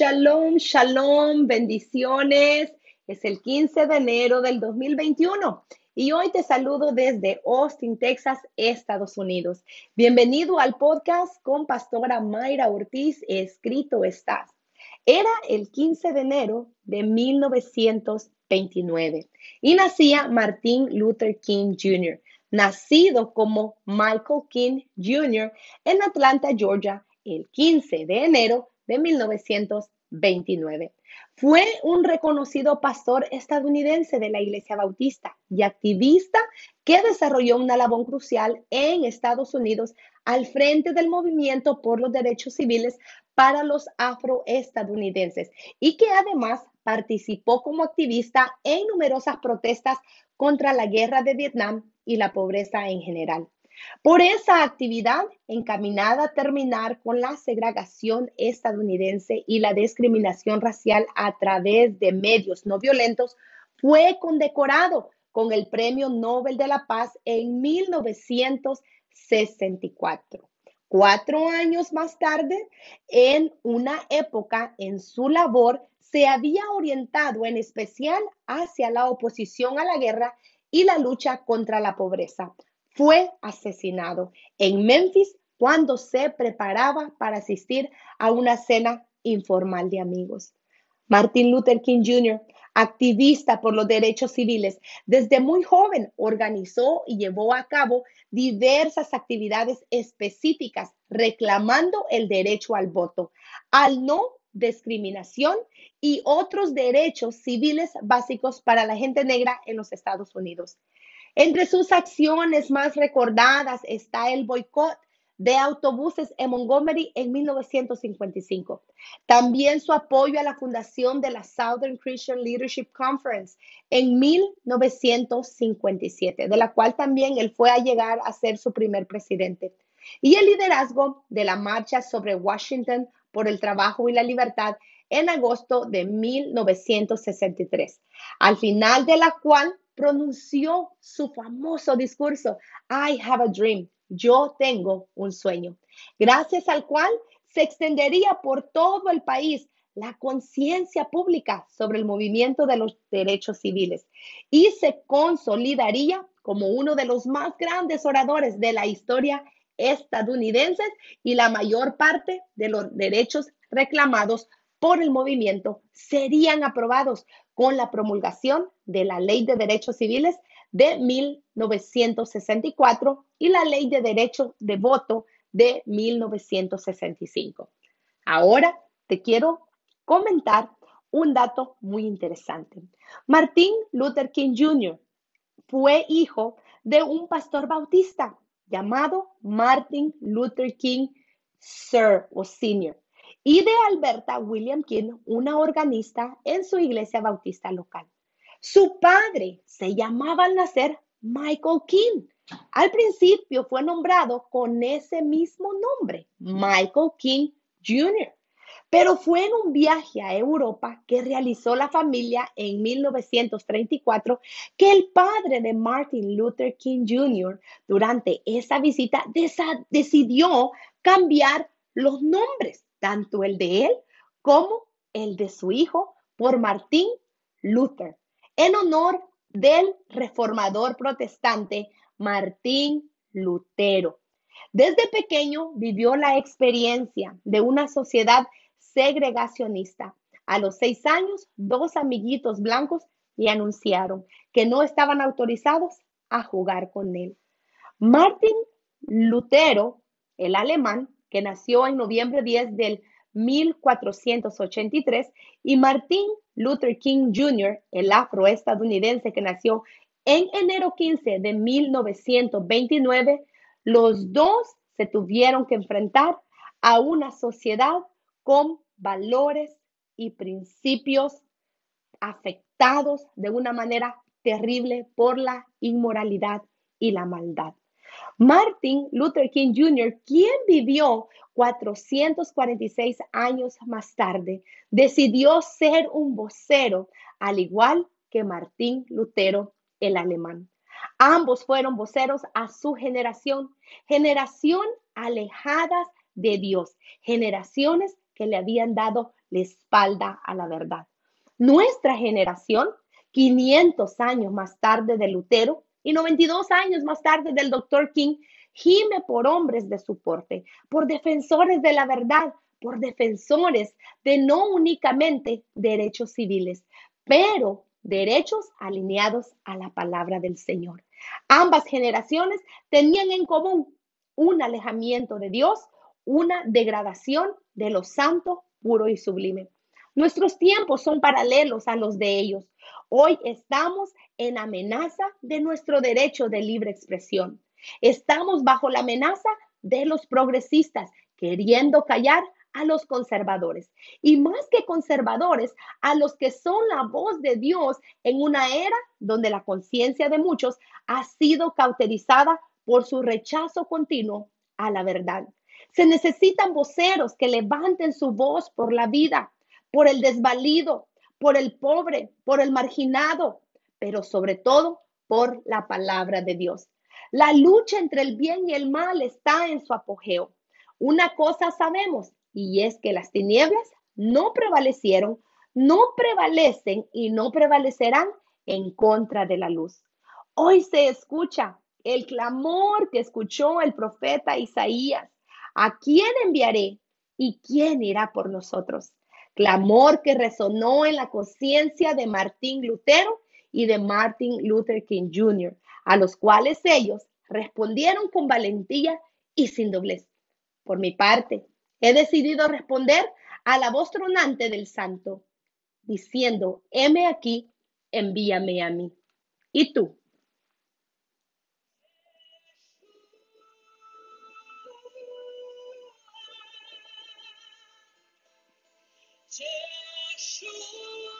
Shalom, shalom, bendiciones. Es el 15 de enero del 2021 y hoy te saludo desde Austin, Texas, Estados Unidos. Bienvenido al podcast con Pastora Mayra Ortiz, escrito estás. Era el 15 de enero de 1929 y nacía Martin Luther King Jr., nacido como Michael King Jr. en Atlanta, Georgia, el 15 de enero de 1929. Fue un reconocido pastor estadounidense de la Iglesia Bautista y activista que desarrolló una labor crucial en Estados Unidos al frente del movimiento por los derechos civiles para los afroestadounidenses y que además participó como activista en numerosas protestas contra la guerra de Vietnam y la pobreza en general. Por esa actividad encaminada a terminar con la segregación estadounidense y la discriminación racial a través de medios no violentos, fue condecorado con el Premio Nobel de la Paz en 1964. Cuatro años más tarde, en una época en su labor, se había orientado en especial hacia la oposición a la guerra y la lucha contra la pobreza. Fue asesinado en Memphis cuando se preparaba para asistir a una cena informal de amigos. Martin Luther King Jr., activista por los derechos civiles, desde muy joven organizó y llevó a cabo diversas actividades específicas reclamando el derecho al voto, al no discriminación y otros derechos civiles básicos para la gente negra en los Estados Unidos. Entre sus acciones más recordadas está el boicot de autobuses en Montgomery en 1955. También su apoyo a la fundación de la Southern Christian Leadership Conference en 1957, de la cual también él fue a llegar a ser su primer presidente. Y el liderazgo de la marcha sobre Washington por el trabajo y la libertad en agosto de 1963, al final de la cual pronunció su famoso discurso, I have a dream, yo tengo un sueño, gracias al cual se extendería por todo el país la conciencia pública sobre el movimiento de los derechos civiles y se consolidaría como uno de los más grandes oradores de la historia estadounidense y la mayor parte de los derechos reclamados por el movimiento serían aprobados con la promulgación de la Ley de Derechos Civiles de 1964 y la Ley de Derecho de Voto de 1965. Ahora te quiero comentar un dato muy interesante. Martin Luther King Jr. fue hijo de un pastor bautista llamado Martin Luther King Sir o Senior y de Alberta William King, una organista en su iglesia bautista local. Su padre se llamaba al nacer Michael King. Al principio fue nombrado con ese mismo nombre, Michael King Jr., pero fue en un viaje a Europa que realizó la familia en 1934 que el padre de Martin Luther King Jr. durante esa visita decidió cambiar los nombres, tanto el de él como el de su hijo, por Martín Luther en honor del reformador protestante Martín Lutero. Desde pequeño vivió la experiencia de una sociedad segregacionista. A los seis años, dos amiguitos blancos le anunciaron que no estaban autorizados a jugar con él. Martín Lutero, el alemán, que nació en noviembre 10 del 1483, y Martín Luther King Jr., el afroestadounidense que nació en enero 15 de 1929, los dos se tuvieron que enfrentar a una sociedad con valores y principios afectados de una manera terrible por la inmoralidad y la maldad. Martin Luther King Jr., quien vivió 446 años más tarde, decidió ser un vocero, al igual que Martín Lutero el alemán. Ambos fueron voceros a su generación, generación alejadas de Dios, generaciones que le habían dado la espalda a la verdad. Nuestra generación, 500 años más tarde de Lutero y 92 años más tarde del doctor King, gime por hombres de su porte, por defensores de la verdad, por defensores de no únicamente derechos civiles, pero derechos alineados a la palabra del Señor. Ambas generaciones tenían en común un alejamiento de Dios, una degradación de lo santo, puro y sublime. Nuestros tiempos son paralelos a los de ellos. Hoy estamos en amenaza de nuestro derecho de libre expresión. Estamos bajo la amenaza de los progresistas queriendo callar a los conservadores y más que conservadores, a los que son la voz de Dios en una era donde la conciencia de muchos ha sido cauterizada por su rechazo continuo a la verdad. Se necesitan voceros que levanten su voz por la vida, por el desvalido, por el pobre, por el marginado, pero sobre todo por la palabra de Dios. La lucha entre el bien y el mal está en su apogeo. Una cosa sabemos, y es que las tinieblas no prevalecieron, no prevalecen y no prevalecerán en contra de la luz. Hoy se escucha el clamor que escuchó el profeta Isaías. ¿A quién enviaré y quién irá por nosotros? Clamor que resonó en la conciencia de Martín Lutero y de Martin Luther King Jr., a los cuales ellos respondieron con valentía y sin doblez. Por mi parte, he decidido responder a la voz tronante del santo, diciendo, heme aquí, envíame a mí. ¿Y tú? sure.